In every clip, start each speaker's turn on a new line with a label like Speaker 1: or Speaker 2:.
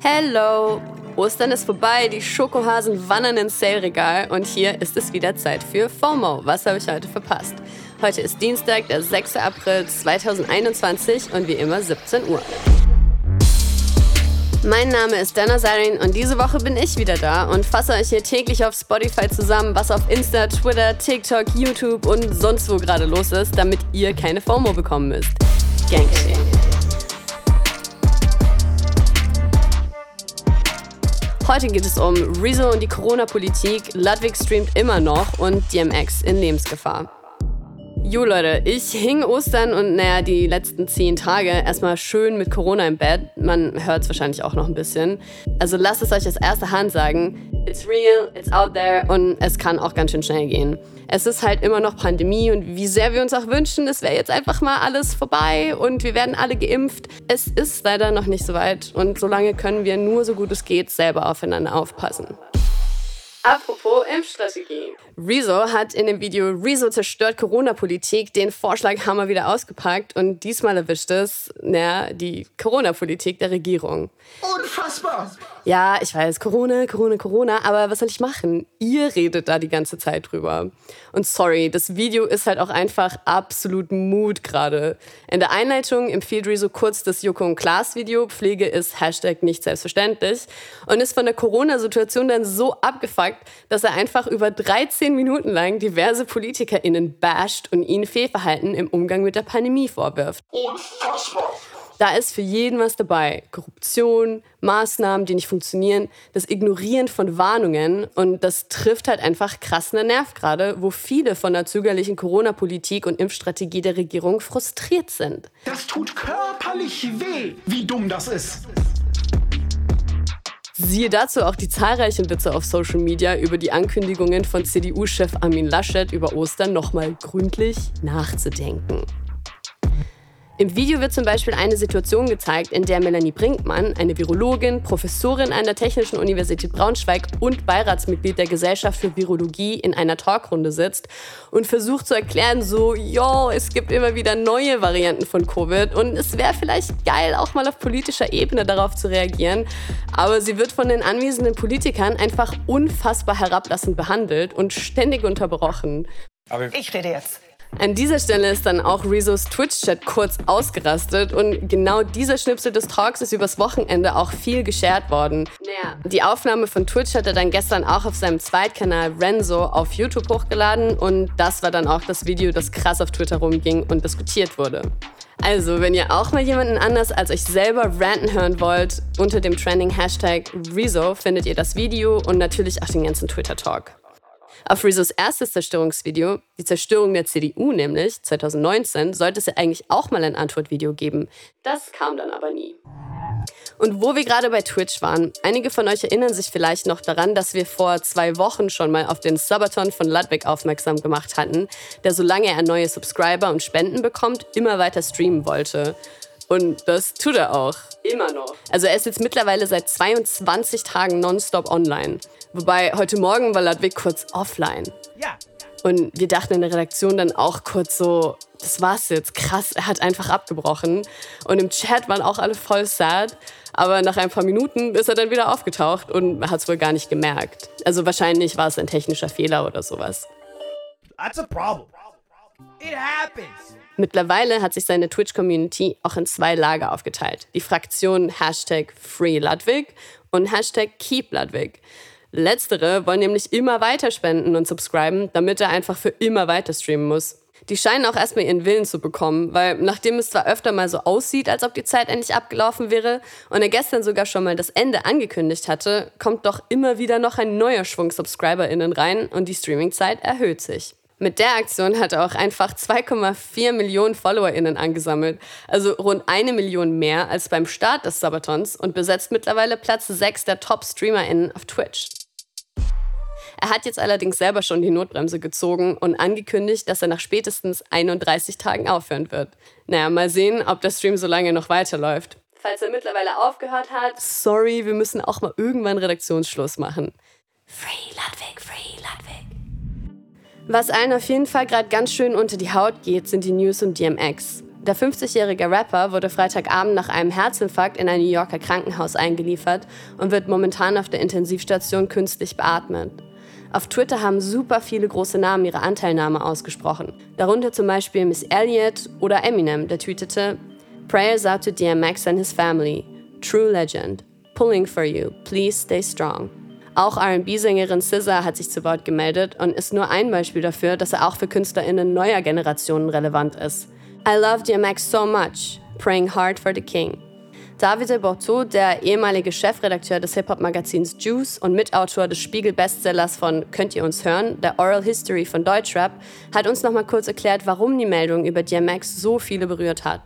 Speaker 1: Hello! Ostern ist vorbei, die Schokohasen wandern ins Sale-Regal und hier ist es wieder Zeit für FOMO. Was habe ich heute verpasst? Heute ist Dienstag, der 6. April 2021 und wie immer 17 Uhr. Mein Name ist Dana Sarin und diese Woche bin ich wieder da und fasse euch hier täglich auf Spotify zusammen, was auf Insta, Twitter, TikTok, YouTube und sonst wo gerade los ist, damit ihr keine FOMO bekommen müsst. Gangster. Heute geht es um Rezo und die Corona-Politik, Ludwig streamt immer noch und DMX in Lebensgefahr. Jo Leute, ich hing Ostern und naja, die letzten zehn Tage erstmal schön mit Corona im Bett. Man hört es wahrscheinlich auch noch ein bisschen. Also lasst es euch aus erster Hand sagen. It's real, it's out there und es kann auch ganz schön schnell gehen. Es ist halt immer noch Pandemie und wie sehr wir uns auch wünschen, es wäre jetzt einfach mal alles vorbei und wir werden alle geimpft. Es ist leider noch nicht so weit und solange können wir nur so gut es geht selber aufeinander aufpassen. Apropos Impfstrategie. Rezo hat in dem Video Rezo zerstört Corona-Politik den Vorschlaghammer wieder ausgepackt und diesmal erwischt es, naja, die Corona-Politik der Regierung.
Speaker 2: Unfassbar!
Speaker 1: Ja, ich weiß, Corona, Corona, Corona, aber was soll ich machen? Ihr redet da die ganze Zeit drüber. Und sorry, das Video ist halt auch einfach absolut Mut gerade. In der Einleitung empfiehlt Rezo kurz das Joko und Klaas Video, Pflege ist Hashtag nicht selbstverständlich und ist von der Corona-Situation dann so abgefuckt, dass er einfach über 13 Minuten lang diverse PolitikerInnen basht und ihnen Fehlverhalten im Umgang mit der Pandemie vorwirft.
Speaker 2: Unfassbar!
Speaker 1: Da ist für jeden was dabei. Korruption, Maßnahmen, die nicht funktionieren, das Ignorieren von Warnungen. Und das trifft halt einfach krass einen Nerv gerade, wo viele von der zögerlichen Corona-Politik und Impfstrategie der Regierung frustriert sind.
Speaker 2: Das tut körperlich weh, wie dumm das ist.
Speaker 1: Siehe dazu auch die zahlreichen Witze auf Social Media über die Ankündigungen von CDU-Chef Armin Laschet über Ostern nochmal gründlich nachzudenken. Im Video wird zum Beispiel eine Situation gezeigt, in der Melanie Brinkmann, eine Virologin, Professorin an der Technischen Universität Braunschweig und Beiratsmitglied der Gesellschaft für Virologie in einer Talkrunde sitzt und versucht zu erklären, so, jo, es gibt immer wieder neue Varianten von Covid und es wäre vielleicht geil, auch mal auf politischer Ebene darauf zu reagieren. Aber sie wird von den anwesenden Politikern einfach unfassbar herablassend behandelt und ständig unterbrochen.
Speaker 3: Ich rede jetzt.
Speaker 1: An dieser Stelle ist dann auch Rezos Twitch-Chat kurz ausgerastet und genau dieser Schnipsel des Talks ist übers Wochenende auch viel geshared worden. Naja. Die Aufnahme von Twitch hat er dann gestern auch auf seinem Zweitkanal Renzo auf YouTube hochgeladen und das war dann auch das Video, das krass auf Twitter rumging und diskutiert wurde. Also, wenn ihr auch mal jemanden anders als euch selber ranten hören wollt, unter dem trending Hashtag Rezo findet ihr das Video und natürlich auch den ganzen Twitter-Talk. Auf Rezos erstes Zerstörungsvideo, die Zerstörung der CDU nämlich, 2019, sollte es ja eigentlich auch mal ein Antwortvideo geben. Das kam dann aber nie. Und wo wir gerade bei Twitch waren, einige von euch erinnern sich vielleicht noch daran, dass wir vor zwei Wochen schon mal auf den Sabaton von Ludwig aufmerksam gemacht hatten, der solange er neue Subscriber und Spenden bekommt, immer weiter streamen wollte. Und das tut er auch. Immer noch. Also er ist jetzt mittlerweile seit 22 Tagen nonstop online. Wobei heute Morgen war Ludwig kurz offline.
Speaker 3: Ja.
Speaker 1: Und wir dachten in der Redaktion dann auch kurz so, das war's jetzt, krass, er hat einfach abgebrochen. Und im Chat waren auch alle voll sad. Aber nach ein paar Minuten ist er dann wieder aufgetaucht und hat es wohl gar nicht gemerkt. Also wahrscheinlich war es ein technischer Fehler oder sowas.
Speaker 3: That's a problem. It happens.
Speaker 1: Mittlerweile hat sich seine Twitch-Community auch in zwei Lager aufgeteilt. Die Fraktion Hashtag FreeLudwig und Hashtag KeepLudwig. Letztere wollen nämlich immer weiter spenden und subscriben, damit er einfach für immer weiter streamen muss. Die scheinen auch erstmal ihren Willen zu bekommen, weil nachdem es zwar öfter mal so aussieht, als ob die Zeit endlich abgelaufen wäre und er gestern sogar schon mal das Ende angekündigt hatte, kommt doch immer wieder noch ein neuer Schwung SubscriberInnen rein und die Streamingzeit erhöht sich. Mit der Aktion hat er auch einfach 2,4 Millionen FollowerInnen angesammelt, also rund eine Million mehr als beim Start des Sabatons und besetzt mittlerweile Platz 6 der Top-StreamerInnen auf Twitch. Er hat jetzt allerdings selber schon die Notbremse gezogen und angekündigt, dass er nach spätestens 31 Tagen aufhören wird. Naja, mal sehen, ob der Stream so lange noch weiterläuft. Falls er mittlerweile aufgehört hat, sorry, wir müssen auch mal irgendwann Redaktionsschluss machen. Free. Was allen auf jeden Fall gerade ganz schön unter die Haut geht, sind die News um DMX. Der 50-jährige Rapper wurde Freitagabend nach einem Herzinfarkt in ein New Yorker Krankenhaus eingeliefert und wird momentan auf der Intensivstation künstlich beatmet. Auf Twitter haben super viele große Namen ihre Anteilnahme ausgesprochen. Darunter zum Beispiel Miss Elliott oder Eminem, der tweetete: Prayers out to DMX and his family. True legend. Pulling for you. Please stay strong. Auch RB-Sängerin SZA hat sich zu Wort gemeldet und ist nur ein Beispiel dafür, dass er auch für KünstlerInnen neuer Generationen relevant ist. I love DMX so much. Praying hard for the King. Davide Borto, der ehemalige Chefredakteur des Hip-Hop-Magazins Juice und Mitautor des Spiegel-Bestsellers von Könnt ihr uns hören, der Oral History von Deutschrap, hat uns nochmal kurz erklärt, warum die Meldung über DMX so viele berührt hat.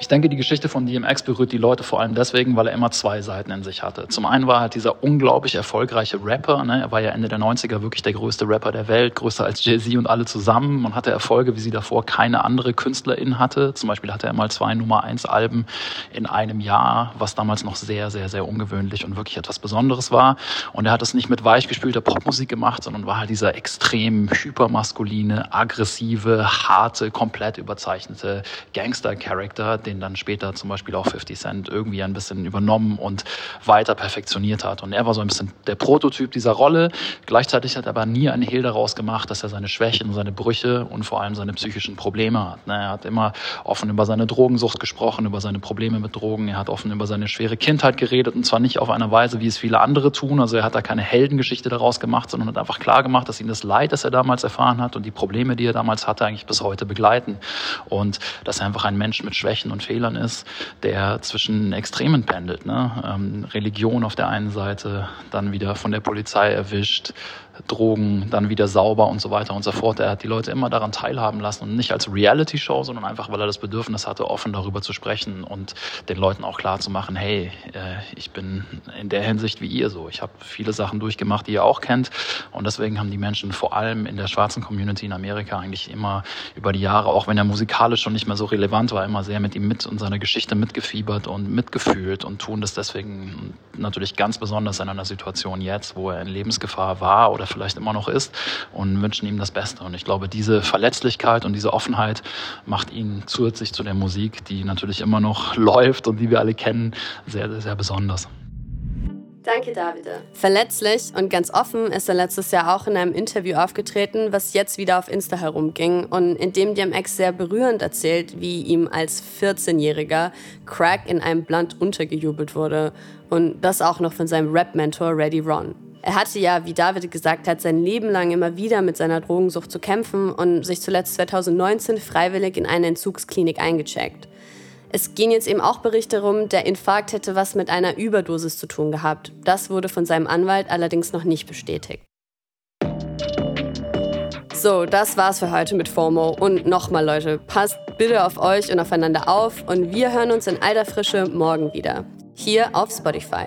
Speaker 4: Ich denke, die Geschichte von DMX berührt die Leute vor allem deswegen, weil er immer zwei Seiten in sich hatte. Zum einen war er halt dieser unglaublich erfolgreiche Rapper. Ne? Er war ja Ende der 90er wirklich der größte Rapper der Welt, größer als Jay-Z und alle zusammen. Man hatte Erfolge, wie sie davor keine andere Künstlerin hatte. Zum Beispiel hatte er mal zwei Nummer 1 Alben in einem Jahr, was damals noch sehr, sehr, sehr ungewöhnlich und wirklich etwas Besonderes war. Und er hat es nicht mit weichgespülter Popmusik gemacht, sondern war halt dieser extrem hypermaskuline, aggressive, harte, komplett überzeichnete Gangster-Charakter, den dann später zum Beispiel auch 50 Cent irgendwie ein bisschen übernommen und weiter perfektioniert hat. Und er war so ein bisschen der Prototyp dieser Rolle. Gleichzeitig hat er aber nie einen Hehl daraus gemacht, dass er seine Schwächen, seine Brüche und vor allem seine psychischen Probleme hat. Ne, er hat immer offen über seine Drogensucht gesprochen, über seine Probleme mit Drogen. Er hat offen über seine schwere Kindheit geredet und zwar nicht auf eine Weise, wie es viele andere tun. Also er hat da keine Heldengeschichte daraus gemacht, sondern hat einfach klar gemacht, dass ihn das Leid, das er damals erfahren hat und die Probleme, die er damals hatte, eigentlich bis heute begleiten. Und dass er einfach ein Mensch mit Schwächen und und Fehlern ist, der zwischen Extremen pendelt. Ne? Ähm, Religion auf der einen Seite, dann wieder von der Polizei erwischt, Drogen, dann wieder sauber und so weiter und so fort. Er hat die Leute immer daran teilhaben lassen und nicht als Reality-Show, sondern einfach, weil er das Bedürfnis hatte, offen darüber zu sprechen und den Leuten auch klar zu machen, hey, äh, ich bin in der Hinsicht wie ihr so. Ich habe viele Sachen durchgemacht, die ihr auch kennt und deswegen haben die Menschen vor allem in der schwarzen Community in Amerika eigentlich immer über die Jahre, auch wenn er musikalisch schon nicht mehr so relevant war, immer sehr mit ihm mit und seiner Geschichte mitgefiebert und mitgefühlt und tun das deswegen natürlich ganz besonders in einer Situation jetzt, wo er in Lebensgefahr war oder vielleicht immer noch ist und wünschen ihm das Beste. Und ich glaube, diese Verletzlichkeit und diese Offenheit macht ihn zusätzlich zu der Musik, die natürlich immer noch läuft und die wir alle kennen, sehr, sehr, sehr besonders.
Speaker 1: Danke, Davide. Verletzlich und ganz offen ist er letztes Jahr auch in einem Interview aufgetreten, was jetzt wieder auf Insta herumging und in dem DMX sehr berührend erzählt, wie ihm als 14-Jähriger Crack in einem Blunt untergejubelt wurde und das auch noch von seinem Rap-Mentor Reddy Ron. Er hatte ja, wie David gesagt hat, sein Leben lang immer wieder mit seiner Drogensucht zu kämpfen und sich zuletzt 2019 freiwillig in eine Entzugsklinik eingecheckt. Es gehen jetzt eben auch Berichte darum, der Infarkt hätte was mit einer Überdosis zu tun gehabt. Das wurde von seinem Anwalt allerdings noch nicht bestätigt. So, das war's für heute mit FOMO. Und nochmal, Leute, passt bitte auf euch und aufeinander auf. Und wir hören uns in alter Frische morgen wieder. Hier auf Spotify.